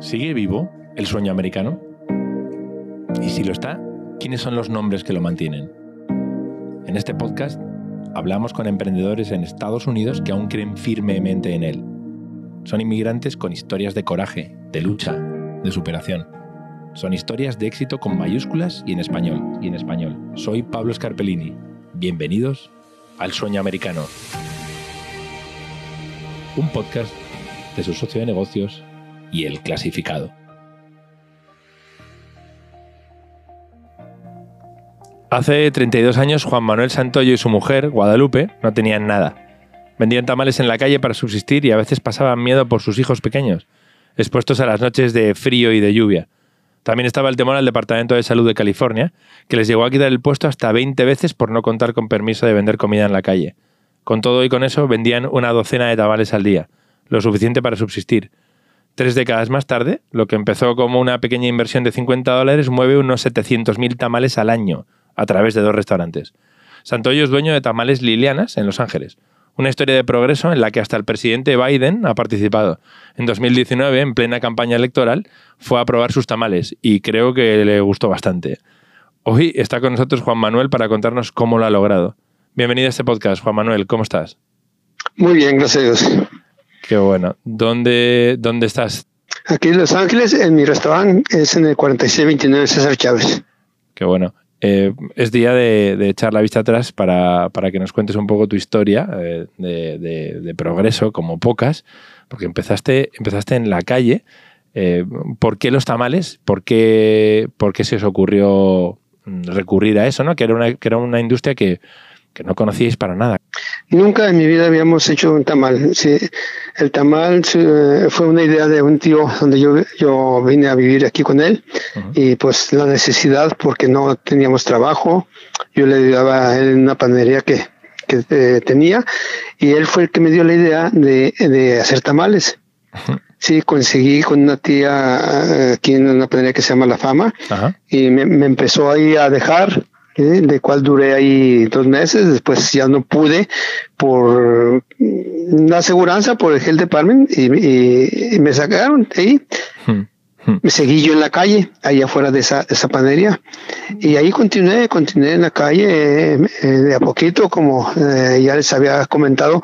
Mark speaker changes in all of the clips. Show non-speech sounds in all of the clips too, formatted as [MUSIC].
Speaker 1: ¿Sigue vivo el sueño americano? Y si lo está, ¿quiénes son los nombres que lo mantienen? En este podcast hablamos con emprendedores en Estados Unidos que aún creen firmemente en él. Son inmigrantes con historias de coraje, de lucha, de superación. Son historias de éxito con mayúsculas y en español. Y en español. Soy Pablo Scarpellini. Bienvenidos al Sueño Americano. Un podcast de su socio de negocios y el clasificado. Hace 32 años Juan Manuel Santoyo y su mujer, Guadalupe, no tenían nada. Vendían tamales en la calle para subsistir y a veces pasaban miedo por sus hijos pequeños, expuestos a las noches de frío y de lluvia. También estaba el temor al Departamento de Salud de California, que les llegó a quitar el puesto hasta 20 veces por no contar con permiso de vender comida en la calle. Con todo y con eso vendían una docena de tamales al día, lo suficiente para subsistir, Tres décadas más tarde, lo que empezó como una pequeña inversión de 50 dólares mueve unos 700.000 tamales al año a través de dos restaurantes. Santoyo es dueño de Tamales Lilianas en Los Ángeles, una historia de progreso en la que hasta el presidente Biden ha participado. En 2019, en plena campaña electoral, fue a probar sus tamales y creo que le gustó bastante. Hoy está con nosotros Juan Manuel para contarnos cómo lo ha logrado. Bienvenido a este podcast, Juan Manuel, ¿cómo estás?
Speaker 2: Muy bien, gracias.
Speaker 1: Qué bueno. ¿Dónde, dónde estás?
Speaker 2: Aquí en Los Ángeles, en mi restaurante, es en el 4629 César Chávez.
Speaker 1: Qué bueno. Eh, es día de, echar la vista atrás para, que nos cuentes un poco tu historia eh, de, progreso, como pocas, porque empezaste, empezaste en la calle. Eh, ¿Por qué los tamales? ¿Por qué, ¿Por qué se os ocurrió recurrir a eso? ¿no? Que, era una, que era una industria que, que no conocíais para nada.
Speaker 2: Nunca en mi vida habíamos hecho un tamal. Sí, el tamal fue una idea de un tío donde yo, yo vine a vivir aquí con él y pues la necesidad porque no teníamos trabajo. Yo le ayudaba a él en una panadería que, que eh, tenía y él fue el que me dio la idea de, de hacer tamales. Sí, conseguí con una tía eh, aquí en una panadería que se llama La Fama y me, me empezó ahí a dejar de cual duré ahí dos meses, después ya no pude por la aseguranza, por el health department y, y, me sacaron ahí. Hmm. Hmm. Me seguí yo en la calle, ahí afuera de esa, esa panería. Y ahí continué, continué en la calle eh, de a poquito, como eh, ya les había comentado,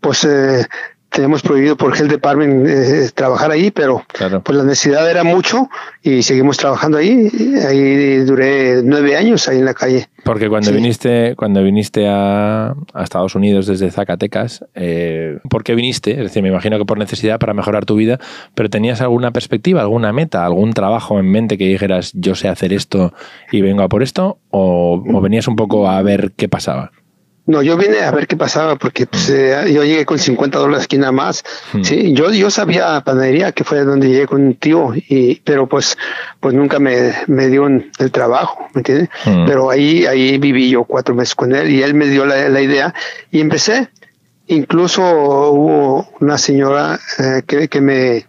Speaker 2: pues eh, tenemos prohibido por Health Department eh, trabajar ahí, pero pues la necesidad era mucho y seguimos trabajando ahí. Ahí duré nueve años ahí en la calle.
Speaker 1: Porque cuando viniste, cuando viniste a, Estados Unidos desde Zacatecas, eh, ¿por qué viniste? Es decir, me imagino que por necesidad para mejorar tu vida, pero ¿tenías alguna perspectiva, alguna meta, algún trabajo en mente que dijeras yo sé hacer esto y vengo a por esto? o venías un poco a ver qué pasaba?
Speaker 2: No, yo vine a ver qué pasaba porque pues, eh, yo llegué con 50 dólares aquí nada más. Hmm. Sí, yo, yo sabía panadería que fue donde llegué con un tío, y, pero pues, pues nunca me, me dio el trabajo, ¿me entiendes? Hmm. Pero ahí, ahí viví yo cuatro meses con él y él me dio la, la idea y empecé. Incluso hubo una señora eh, que, que me,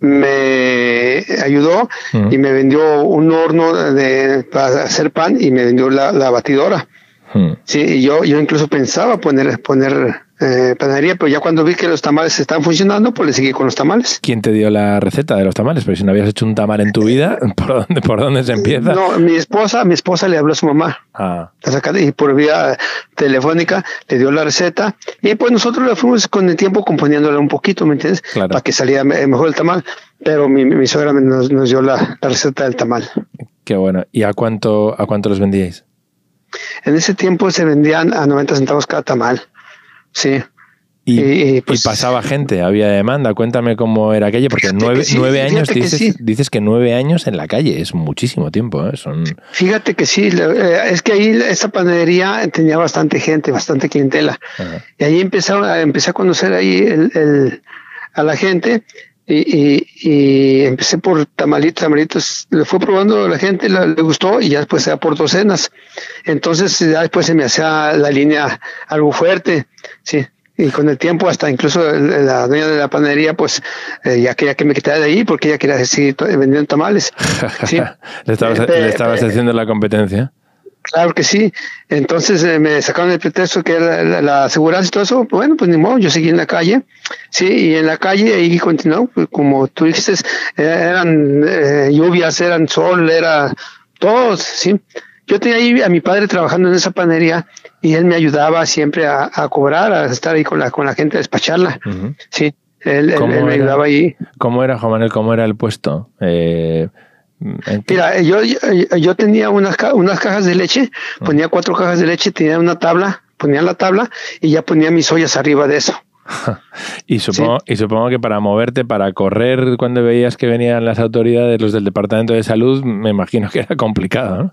Speaker 2: me ayudó hmm. y me vendió un horno de, para hacer pan y me vendió la, la batidora. Hmm. Sí, yo, yo incluso pensaba poner, poner eh, panadería, pero ya cuando vi que los tamales están funcionando, pues le seguí con los tamales.
Speaker 1: ¿Quién te dio la receta de los tamales? Porque si no habías hecho un tamal en tu vida, [LAUGHS] ¿por dónde, por dónde se empieza?
Speaker 2: No, mi esposa, mi esposa le habló a su mamá. Ah. Y por vía telefónica le dio la receta. Y pues nosotros le fuimos con el tiempo componiéndola un poquito, ¿me entiendes? Para que saliera mejor el tamal. Pero mi, mi suegra nos, nos dio la, la receta del tamal.
Speaker 1: Qué bueno. ¿Y a cuánto, a cuánto los vendíais?
Speaker 2: En ese tiempo se vendían a 90 centavos cada tamal. Sí.
Speaker 1: Y, pues, pasaba gente, había demanda. Cuéntame cómo era aquello, porque nueve, años, dices, que nueve años en la calle, es muchísimo tiempo. ¿eh? Son...
Speaker 2: Fíjate que sí, eh, es que ahí esa panadería tenía bastante gente, bastante clientela. Y ahí empecé, empecé a conocer ahí el, a la gente y, y, empecé por tamalitos, tamalitos, le fue probando la gente, le, gustó y ya después sea por docenas. Entonces ya después se me hacía la línea algo fuerte, sí. Y con el tiempo hasta incluso la dueña de la panadería pues eh, ya quería que me quitara de ahí porque ella quería seguir vendiendo tamales.
Speaker 1: ¿sí? [LAUGHS] ¿Le estabas, ¿le estabas haciendo la competencia?
Speaker 2: Claro que sí. Entonces eh, me sacaron el pretexto que era la, la, aseguranza y todo eso. Bueno, pues ni modo, yo seguí en la calle. Sí, y en la calle ahí continuó. Pues, como tú dijiste, eran eh, lluvias, eran sol, era todos, sí. Yo tenía ahí a mi padre trabajando en esa panería y él me ayudaba siempre a, a cobrar, a estar ahí con la, con la gente, a despacharla. Sí, él, él, él me ayudaba ahí.
Speaker 1: ¿Cómo era, Juan Manuel, cómo era el puesto? Eh,
Speaker 2: Mira, yo, yo, yo, tenía unas, unas cajas de leche, ponía cuatro cajas de leche, tenía una tabla, ponía la tabla y ya ponía mis ollas arriba de eso. [LAUGHS]
Speaker 1: y, supongo, sí. y supongo que para moverte, para correr cuando veías que venían las autoridades, los del Departamento de Salud, me imagino que era complicado, ¿no?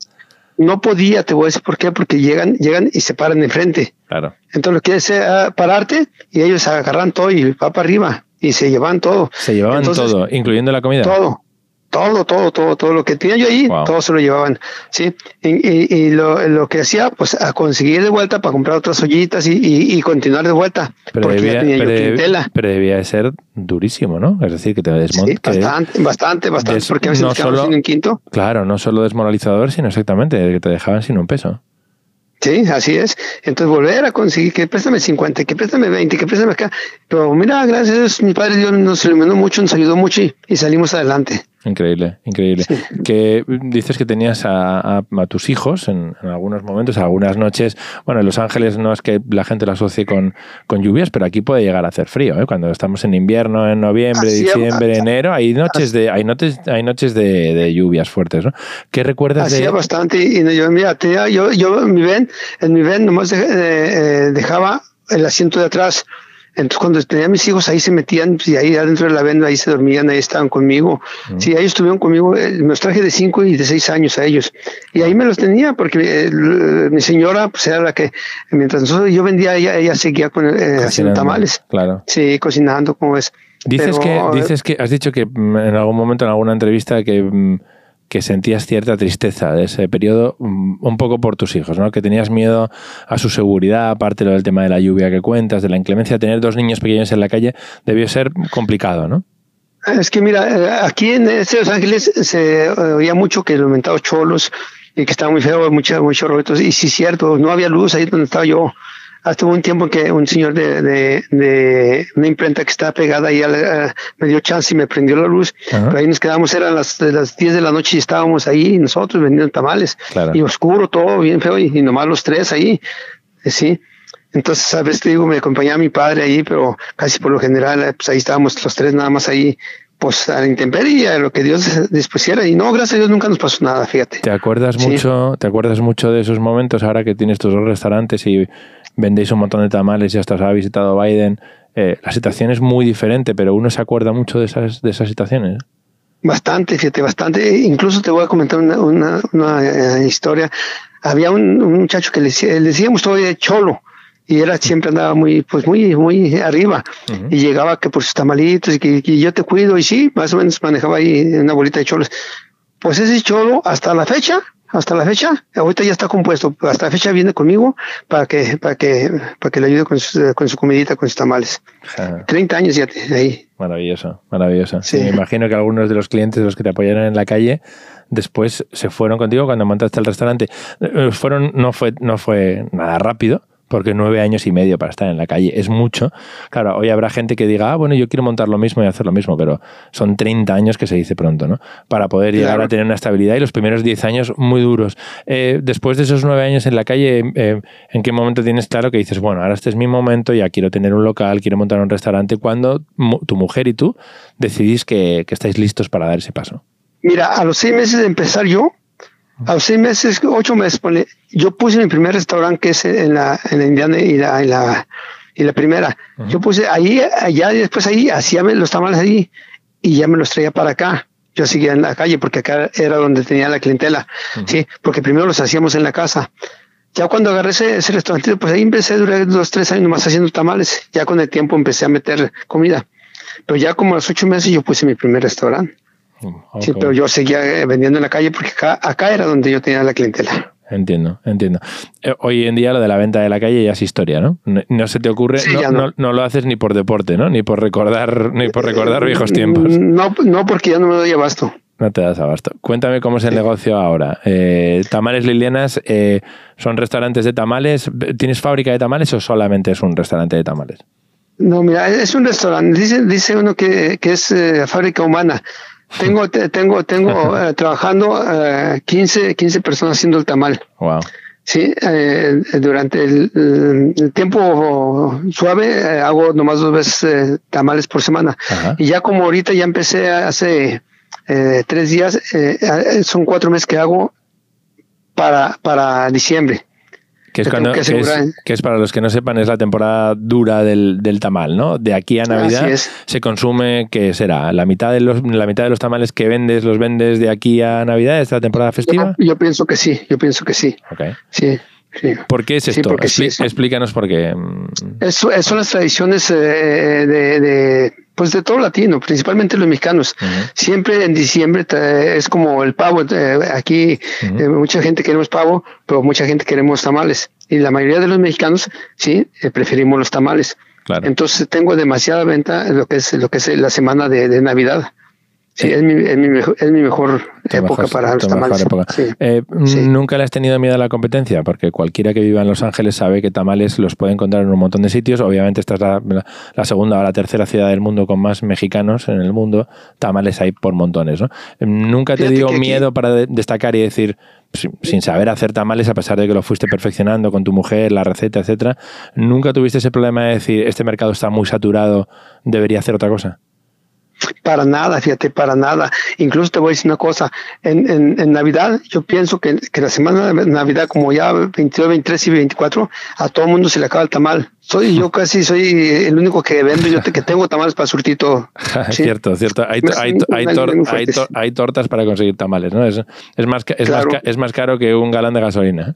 Speaker 2: No podía, te voy a decir por qué, porque llegan, llegan y se paran enfrente.
Speaker 1: Claro.
Speaker 2: Entonces lo que es uh, pararte y ellos agarran todo y va para arriba y se llevan todo.
Speaker 1: Se llevaban Entonces, todo, incluyendo la comida.
Speaker 2: Todo todo, todo, todo, todo lo que tenía yo ahí, wow. todo se lo llevaban, ¿sí? Y, y, y lo, lo, que hacía, pues a conseguir de vuelta para comprar otras ollitas y, y, continuar de vuelta.
Speaker 1: Pero debía, pero, pero debía, de ser durísimo, ¿no? Es decir, que te desmonte.
Speaker 2: Sí, bastante, bastante, bastante, des, porque a veces no solo, sin un quinto.
Speaker 1: Claro, no solo desmoralizador, sino exactamente, que te dejaban sin un peso.
Speaker 2: Sí, así es. Entonces volver a conseguir que préstame 50, que préstame 20, que préstame acá. Pero mira, gracias a Dios, mi padre Dios nos iluminó mucho, nos ayudó mucho y, y salimos adelante.
Speaker 1: Increíble, increíble. Sí. Que dices que tenías a, a, a tus hijos en, en, algunos momentos, algunas noches. Bueno, en Los Ángeles no es que la gente lo asocie con, con lluvias, pero aquí puede llegar a hacer frío. ¿eh? Cuando estamos en invierno, en noviembre, Así diciembre, enero, hay noches de hay noches hay noches de, de lluvias fuertes, ¿no? ¿Qué recuerdas
Speaker 2: Hacía
Speaker 1: de?
Speaker 2: bastante y yo mira, tenía, yo yo en mi ven, en mi ven nomás de, de, dejaba el asiento de atrás entonces, cuando tenía mis hijos, ahí se metían, y ahí adentro de la venda, ahí se dormían, ahí estaban conmigo. Mm. Sí, ellos estuvieron conmigo, eh, me los traje de cinco y de seis años a ellos. Y ahí me los tenía, porque eh, mi señora, pues era la que, mientras nosotros, yo vendía, ella, ella seguía con, eh, haciendo tamales.
Speaker 1: Claro.
Speaker 2: Sí, cocinando, como es.
Speaker 1: Dices Pero, que, dices que, has dicho que mm, en algún momento, en alguna entrevista, que mm, que sentías cierta tristeza de ese periodo, un poco por tus hijos, ¿no? Que tenías miedo a su seguridad, aparte del tema de la lluvia que cuentas, de la inclemencia, tener dos niños pequeños en la calle debió ser complicado, ¿no?
Speaker 2: Es que mira, aquí en este Los Ángeles se oía mucho que los mentados cholos y que estaba muy feo, muchos muchos y sí, cierto, no había luz ahí donde estaba yo hasta un tiempo que un señor de, de, de una imprenta que estaba pegada ahí uh, me dio chance y me prendió la luz. Ajá. Pero ahí nos quedamos, eran las, las 10 de la noche y estábamos ahí nosotros vendiendo tamales.
Speaker 1: Claro.
Speaker 2: Y oscuro, todo bien feo, y, y nomás los tres ahí. Eh, sí. Entonces, sabes, te digo, me acompañaba mi padre ahí, pero casi por lo general, eh, pues ahí estábamos los tres nada más ahí pues a la intemperie, a lo que Dios dispusiera. Y no, gracias a Dios nunca nos pasó nada, fíjate.
Speaker 1: ¿Te acuerdas sí. mucho, te acuerdas mucho de esos momentos ahora que tienes tus dos restaurantes y vendéis un montón de tamales y hasta os ha visitado Biden? Eh, la situación es muy diferente, pero uno se acuerda mucho de esas, de esas situaciones.
Speaker 2: Bastante, fíjate, bastante. Incluso te voy a comentar una, una, una uh, historia. Había un, un, muchacho que le, le decíamos todavía cholo y era siempre andaba muy pues muy muy arriba uh -huh. y llegaba que por sus tamalitos y que, que, yo te cuido y sí más o menos manejaba ahí una bolita de cholos pues ese cholo hasta la fecha hasta la fecha ahorita ya está compuesto hasta la fecha viene conmigo para que para que para que le ayude con su, con su comidita con sus tamales. Uh 30 años ya ahí.
Speaker 1: Maravilloso maravilloso. Sí. me imagino que algunos de los clientes de los que te apoyaron en la calle después se fueron contigo cuando montaste el restaurante. Eh, fueron no fue no fue nada rápido porque nueve años y medio para estar en la calle es mucho. Claro, hoy habrá gente que diga, ah, bueno, yo quiero montar lo mismo y hacer lo mismo, pero son 30 años que se dice pronto, ¿no? Para poder llegar a tener una estabilidad y los primeros 10 años muy duros. Eh, después de esos nueve años en la calle, eh, ¿en qué momento tienes claro que dices, bueno, ahora este es mi momento, ya quiero tener un local, quiero montar un restaurante? cuando tu mujer y tú decidís que, que estáis listos para dar ese paso?
Speaker 2: Mira, a los seis meses de empezar yo, a los seis meses, ocho meses, pone, yo puse mi primer restaurante que es en la, en la Indiana y la, y la, y la primera. Uh -huh. Yo puse ahí, allá y después ahí, hacía los tamales ahí y ya me los traía para acá. Yo seguía en la calle porque acá era donde tenía la clientela, uh -huh. sí, porque primero los hacíamos en la casa. Ya cuando agarré ese, ese restaurante, pues ahí empecé, duré dos, tres años más haciendo tamales. Ya con el tiempo empecé a meter comida. Pero ya como a los ocho meses yo puse mi primer restaurante. Okay. Sí, pero yo seguía eh, vendiendo en la calle porque acá, acá era donde yo tenía la clientela.
Speaker 1: Entiendo, entiendo. Eh, hoy en día lo de la venta de la calle ya es historia, ¿no? No, no se te ocurre, sí, no, no. no, lo haces ni por deporte, ¿no? Ni por recordar, ni por recordar viejos tiempos.
Speaker 2: No, no, porque ya no me doy abasto.
Speaker 1: No te das abasto. Cuéntame cómo es el negocio ahora. Eh, tamales Lilianas, eh, ¿son restaurantes de tamales? ¿Tienes fábrica de tamales o solamente es un restaurante de tamales?
Speaker 2: No, mira, es un restaurante. Dice, dice uno que, que es eh, fábrica humana. Tengo, tengo, tengo [LAUGHS] eh, trabajando 15, 15 personas haciendo el tamal.
Speaker 1: Wow.
Speaker 2: Sí, eh, durante el, tiempo suave hago nomás dos veces tamales por semana. Y ya como ahorita ya empecé hace eh, tres días, eh, son cuatro meses que hago para, para diciembre.
Speaker 1: Que es, cuando, que, es, para los que no sepan, es la temporada dura del, del tamal, ¿no? De aquí a Navidad se consume, ¿qué será? ¿La mitad, de los, ¿La mitad de los tamales que vendes los vendes de aquí a Navidad, esta temporada festiva?
Speaker 2: Yo, pienso que sí, yo pienso que sí.
Speaker 1: Okay.
Speaker 2: Sí.
Speaker 1: ¿Por qué es esto? Explícanos por qué.
Speaker 2: Eso, son las tradiciones eh, de, pues de todo latino, principalmente los mexicanos. Siempre en diciembre es como el pavo. Eh, aquí eh, mucha gente queremos pavo, pero mucha gente queremos tamales. Y la mayoría de los mexicanos, sí, preferimos los tamales. Entonces tengo demasiada venta lo que es lo que es la semana de Navidad. Sí, es mi, es mi, mejor, es mi mejor época para los tamales.
Speaker 1: Eh, ¿Nunca le has tenido miedo a la competencia? Porque cualquiera que viva en Los Ángeles sabe que tamales los puede encontrar en un montón de sitios. Obviamente esta es la, segunda o la tercera ciudad del mundo con más mexicanos en el mundo. Tamales hay por montones. ¿no? ¿Nunca te dio miedo para destacar y decir, sin saber hacer tamales, a pesar de que lo fuiste perfeccionando con tu mujer, la receta, etcétera, ¿nunca tuviste ese problema de decir, este mercado está muy saturado, debería hacer otra cosa?
Speaker 2: Para nada, fíjate, para nada. Incluso te voy a decir una cosa, en, en, en Navidad yo pienso que, que, la semana de Navidad, como ya 22, 23 y 24, a todo el mundo se le acaba el tamal. Soy yo casi soy el único que vendo, yo te, que tengo tamales para surtito. [LAUGHS]
Speaker 1: Cierto, cierto. Hay, hay, hay, hay, tortas para conseguir tamales, ¿no? Es, es, más, es, más, es más caro que un galán de gasolina.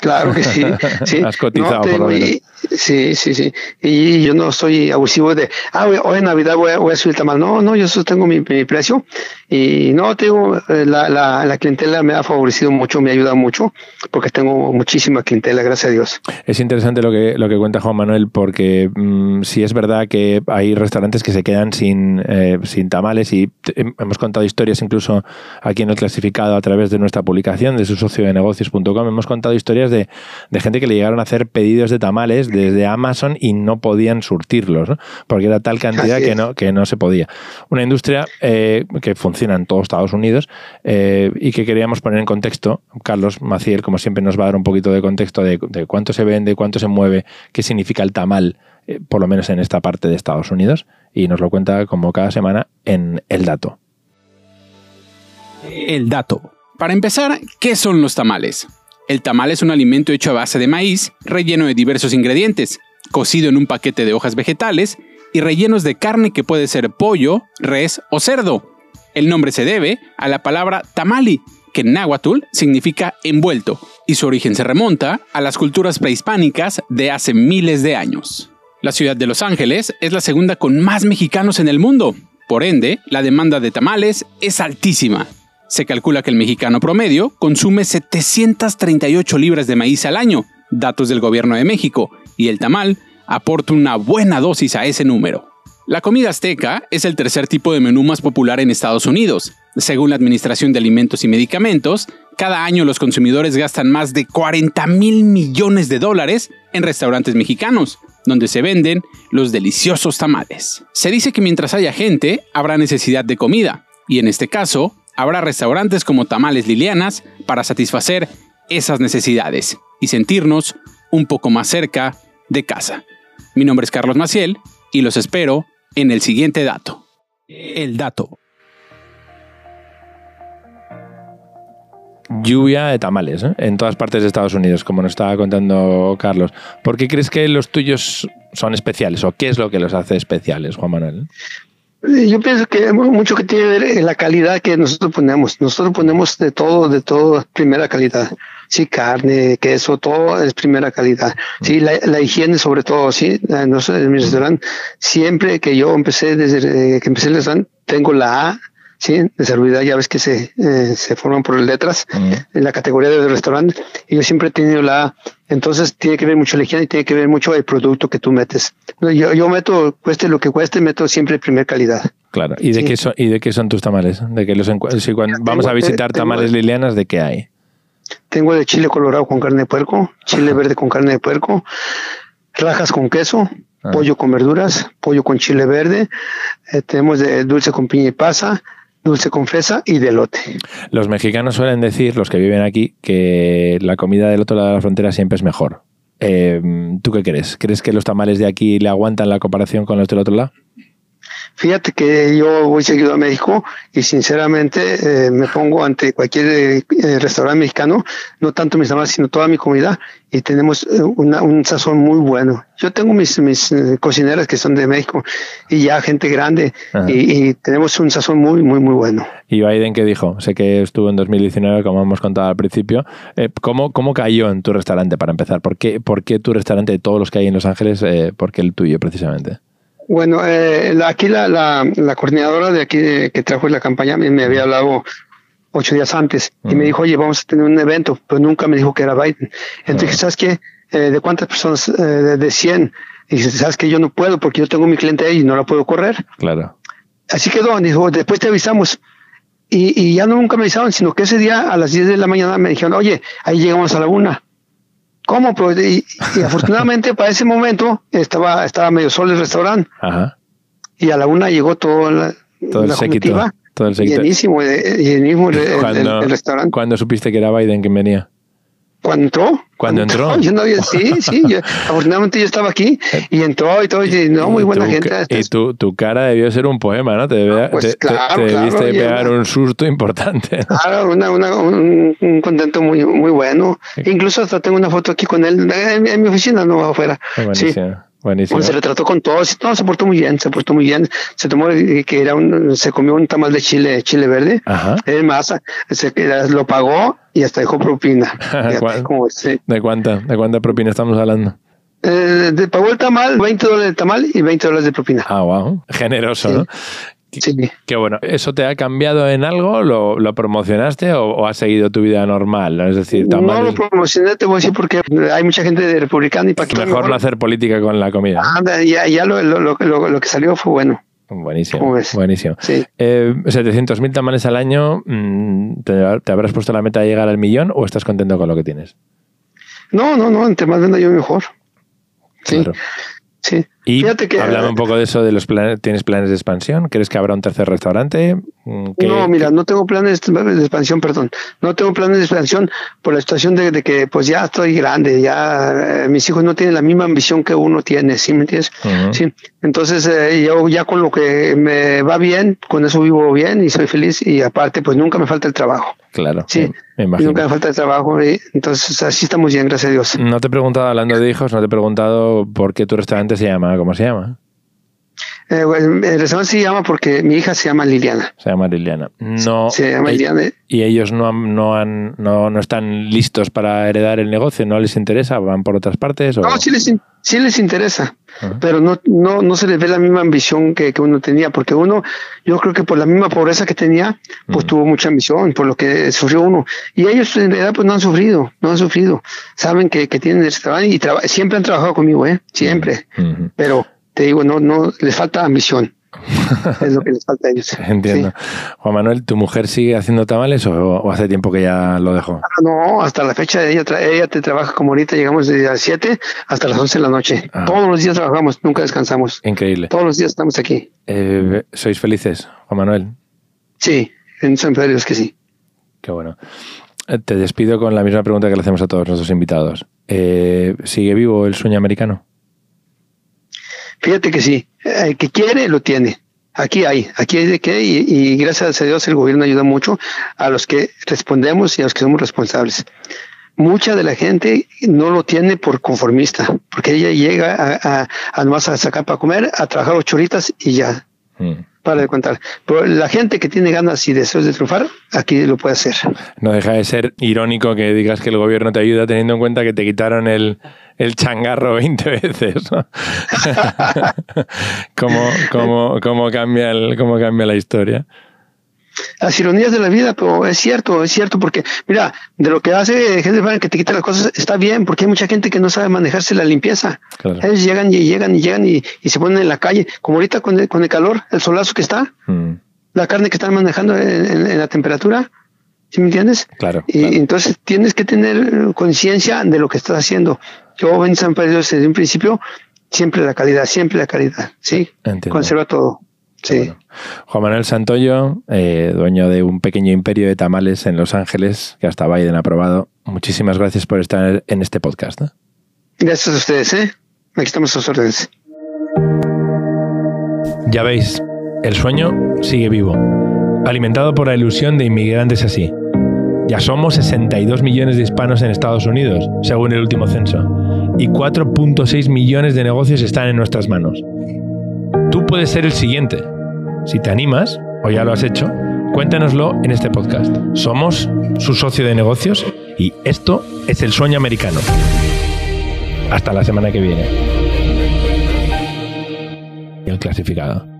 Speaker 2: Claro que sí. sí. [LAUGHS]
Speaker 1: Has cotizado por lo menos.
Speaker 2: Sí, sí, sí. Y yo no soy abusivo de, ah, hoy en Navidad voy a, voy a subir el tamal. No, no, yo tengo mi, precio. Y no, tengo, eh, la, la, la, clientela me ha favorecido mucho, me ayuda mucho, porque tengo muchísima clientela, gracias a Dios.
Speaker 1: Es interesante lo que, lo que cuenta Juan Manuel, porque mm, sí es verdad que hay restaurantes que se quedan sin, eh, sin tamales y hemos contado historias incluso aquí en el clasificado a través de nuestra publicación de su socio de negocios.com. Hemos contado historias de, de gente que le llegaron a hacer pedidos de tamales desde Amazon y no podían surtirlos, ¿no? porque era tal cantidad que no, que no se podía. Una industria eh, que funciona en todos Estados Unidos eh, y que queríamos poner en contexto. Carlos Maciel, como siempre, nos va a dar un poquito de contexto de, cuánto se vende, cuánto se mueve, qué significa el tamal, eh, por lo menos en esta parte de Estados Unidos, y nos lo cuenta como cada semana en El Dato.
Speaker 3: El Dato. Para empezar, ¿qué son los tamales? El tamal es un alimento hecho a base de maíz, relleno de diversos ingredientes, cocido en un paquete de hojas vegetales y rellenos de carne que puede ser pollo, res o cerdo. El nombre se debe a la palabra tamali, que en náhuatl significa envuelto, y su origen se remonta a las culturas prehispánicas de hace miles de años. La ciudad de Los Ángeles es la segunda con más mexicanos en el mundo, por ende, la demanda de tamales es altísima. Se calcula que el mexicano promedio consume 738 libras de maíz al año, datos del gobierno de México, y el tamal aporta una buena dosis a ese número. La comida azteca es el tercer tipo de menú más popular en Estados Unidos. Según la Administración de Alimentos y Medicamentos, cada año los consumidores gastan más de 40 mil millones de dólares en restaurantes mexicanos, donde se venden los deliciosos tamales. Se dice que mientras haya gente, habrá necesidad de comida, y en este caso, habrá restaurantes como Tamales Lilianas para satisfacer esas necesidades y sentirnos un poco más cerca de casa. Mi nombre es Carlos Maciel y los espero en el siguiente dato. El dato.
Speaker 1: Lluvia de tamales ¿eh? en todas partes de Estados Unidos, como nos estaba contando Carlos. ¿Por qué crees que los tuyos son especiales o qué es lo que los hace especiales, Juan Manuel?
Speaker 2: Yo pienso que mucho que tiene que ver en la calidad que nosotros ponemos. Nosotros ponemos de todo, de todo, primera calidad. Sí, carne, queso, todo es primera calidad. Sí, la, higiene sobre todo, sí. en mi restaurante, siempre que yo empecé, desde que empecé el restaurante, tengo la A ¿sí? De salubridad, ya ves que se, eh, se forman por letras en la categoría de restaurante. Y yo siempre he tenido la A. Entonces tiene que ver mucho la higiene y tiene que ver mucho el producto que tú metes. Yo, yo meto, cueste lo que cueste, meto siempre primer calidad.
Speaker 1: Claro. ¿Y de, qué, son, ¿y de qué son tus tamales? De que los si cuando vamos a visitar tamales lilianas, ¿de qué hay?
Speaker 2: Tengo de chile colorado con carne de puerco, chile verde con carne de puerco, rajas con queso, ah. pollo con verduras, pollo con chile verde, eh, tenemos de dulce con piña y pasa, dulce con fresa y de lote.
Speaker 1: Los mexicanos suelen decir, los que viven aquí, que la comida del otro lado de la frontera siempre es mejor. Eh, ¿Tú qué crees? ¿Crees que los tamales de aquí le aguantan la comparación con los del otro lado?
Speaker 2: Fíjate que yo voy seguido a México y sinceramente eh, me pongo ante cualquier eh, restaurante mexicano, no tanto mis tamales, sino toda mi comida, y tenemos eh, un sazón muy bueno. Yo tengo mis, mis cocineras que son de México y ya gente grande, y, tenemos un sazón muy, muy, muy bueno.
Speaker 1: ¿Y Biden qué dijo? Sé que estuvo en 2019, como hemos contado al principio. ¿cómo, ¿Cómo cayó en tu restaurante para empezar? ¿Por qué, por qué tu restaurante de todos los que hay en Los Ángeles, por qué el tuyo precisamente?
Speaker 2: Bueno, eh, aquí la, la, la, coordinadora de aquí que trajo la campaña me, había hablado ocho días antes y me dijo, oye, vamos a tener un evento, pero nunca me dijo que era Biden. Entonces, ¿sabes qué? Eh, ¿De cuántas personas? Eh, de 100. Y dice, ¿sabes que Yo no puedo porque yo tengo mi cliente ahí y no la puedo correr.
Speaker 1: Claro.
Speaker 2: Así quedó. Dijo, después te avisamos. Y, y ya no nunca me avisaron, sino que ese día a las 10 de la mañana me dijeron, oye, ahí llegamos a la una. ¿Cómo? Pues, y, afortunadamente para ese momento estaba, estaba medio solo el restaurante. Ajá. Y a la una llegó todo, la,
Speaker 1: todo el séquito. Todo el
Speaker 2: séquito. Llenísimo, llenísimo el, el, restaurante.
Speaker 1: ¿Cuándo supiste que era Biden quien venía?
Speaker 2: ¿Cuándo entró?
Speaker 1: ¿Cuándo [LAUGHS] entró?
Speaker 2: Yo no sí, sí. afortunadamente yo estaba aquí y entró y todo. Y no, muy buena gente.
Speaker 1: Y tu, tu, cara debió ser un poema, ¿no? Te, debe,
Speaker 2: pues
Speaker 1: te,
Speaker 2: claro,
Speaker 1: te, debiste pegar un susto importante.
Speaker 2: Claro, una, una, un, un, contento muy, muy bueno. Incluso hasta tengo una foto aquí con él en, mi oficina, no afuera. Sí.
Speaker 1: Buenísimo.
Speaker 2: se retrató con todos, no, se portó muy bien, se portó muy bien. Se tomó que era un, se comió un tamal de chile, chile verde, Ajá. más, se, lo pagó y hasta dejó propina. [LAUGHS]
Speaker 1: ¿De cuánta? ¿De cuánta propina estamos hablando?
Speaker 2: Eh, pagó el tamal, 20 dólares de tamal y 20 dólares de propina.
Speaker 1: Ah, wow. Generoso, ¿no?
Speaker 2: Sí.
Speaker 1: Qué bueno. ¿Eso te ha cambiado en algo? ¿Lo, lo promocionaste o, has seguido tu vida normal? Es decir,
Speaker 2: no lo promocioné, te voy a decir, porque hay mucha gente de republicana y
Speaker 1: para mejor no hacer política con la comida.
Speaker 2: ya, ya lo, lo, lo, lo, que salió fue bueno.
Speaker 1: Buenísimo. Buenísimo. Sí. Eh, 700.000 tamales al año, mm, ¿te, ¿te, habrás puesto la meta de llegar al millón o estás contento con lo que tienes?
Speaker 2: No, no, no, entre más venda yo mejor. Sí. Claro. Sí.
Speaker 1: Y que, hablando un poco de eso, de los planes, ¿tienes planes de expansión? ¿Crees que habrá un tercer restaurante?
Speaker 2: Mm, no, mira, no tengo planes de expansión, perdón. No tengo planes de expansión por la situación de, que pues ya estoy grande, ya eh, mis hijos no tienen la misma ambición que uno tiene, ¿sí me entiendes? Sí. Entonces, eh, yo ya con lo que me va bien, con eso vivo bien y soy feliz y aparte, pues nunca me falta el trabajo.
Speaker 1: Claro.
Speaker 2: Sí. Me imagino. Nunca me falta el trabajo y entonces así estamos bien, gracias a Dios.
Speaker 1: No te he preguntado, hablando de hijos, no te he preguntado por qué tu restaurante se llama ¿cómo se llama?
Speaker 2: Eh, el restaurante se llama porque mi hija se llama Liliana.
Speaker 1: Se llama Liliana. No,
Speaker 2: se llama Liliana.
Speaker 1: Y ellos no, no, han, no, no, están listos para heredar el negocio, ¿no les interesa? ¿Van por otras partes? O?
Speaker 2: No, sí les, sí les interesa, pero no, no, no se les ve la misma ambición que, que, uno tenía, porque uno, yo creo que por la misma pobreza que tenía, pues tuvo mucha ambición, por lo que sufrió uno. Y ellos en realidad pues no han sufrido, no han sufrido. Saben que, que tienen el restaurante y siempre han trabajado conmigo, ¿eh? Siempre. Pero te digo, no, no, les falta ambición. [LAUGHS] es lo que les falta a ellos.
Speaker 1: Entiendo. Juan Manuel, ¿tu mujer sigue haciendo tamales o, hace tiempo que ya lo dejó?
Speaker 2: Ah, no, hasta la fecha ella, ella te trabaja como ahorita, llegamos desde las 7 hasta las 11 de la noche. Ah. Todos los días trabajamos, nunca descansamos.
Speaker 1: Increíble.
Speaker 2: Todos los días estamos aquí.
Speaker 1: Eh, ¿Sois felices, Juan Manuel?
Speaker 2: Sí, en San Pedro es que sí.
Speaker 1: Qué bueno. Eh, te despido con la misma pregunta que le hacemos a todos nuestros invitados. Eh, ¿Sigue vivo el sueño americano?
Speaker 2: Fíjate que sí, el que quiere lo tiene. Aquí hay, aquí hay de qué y, gracias a Dios el gobierno ayuda mucho a los que respondemos y a los que somos responsables. Mucha de la gente no lo tiene por conformista, porque ella llega a, a, a nomás a sacar para comer, a trabajar ocho horitas y ya. Mm para de contar. Pero la gente que tiene ganas y deseos de triunfar, aquí lo puede hacer.
Speaker 1: No deja de ser irónico que digas que el gobierno te ayuda teniendo en cuenta que te quitaron el, el changarro 20 veces. ¿no? [LAUGHS] ¿Cómo, cómo, cómo, cambia el, ¿Cómo cambia la historia?
Speaker 2: las ironías de la vida, pero es cierto, es cierto, porque mira, de lo que hace gente que te quita las cosas está bien, porque hay mucha gente que no sabe manejarse la limpieza. Ellos llegan y llegan y llegan y, se ponen en la calle, como ahorita con el, con el calor, el solazo que está, mm. la carne que están manejando en, la temperatura, ¿sí me entiendes?
Speaker 1: Claro.
Speaker 2: Y entonces tienes que tener conciencia de lo que estás haciendo. Yo en San Pedro desde un principio, siempre la calidad, siempre la calidad, ¿sí? Conserva todo. Sí.
Speaker 1: Juan Manuel Santoyo, eh, dueño de un pequeño imperio de tamales en Los Ángeles, que hasta Biden ha probado. Muchísimas gracias por estar en este podcast.
Speaker 2: Gracias a ustedes, ¿eh? Aquí estamos a sus órdenes.
Speaker 1: Ya veis, el sueño sigue vivo, alimentado por la ilusión de inmigrantes así. Ya somos 62 millones de hispanos en Estados Unidos, según el último censo, y 4.6 millones de negocios están en nuestras manos. Tú puedes ser el siguiente. Si te animas, o ya lo has hecho, cuéntanoslo en este podcast. Somos su socio de negocios y esto es el sueño americano. Hasta la semana que viene. El clasificado.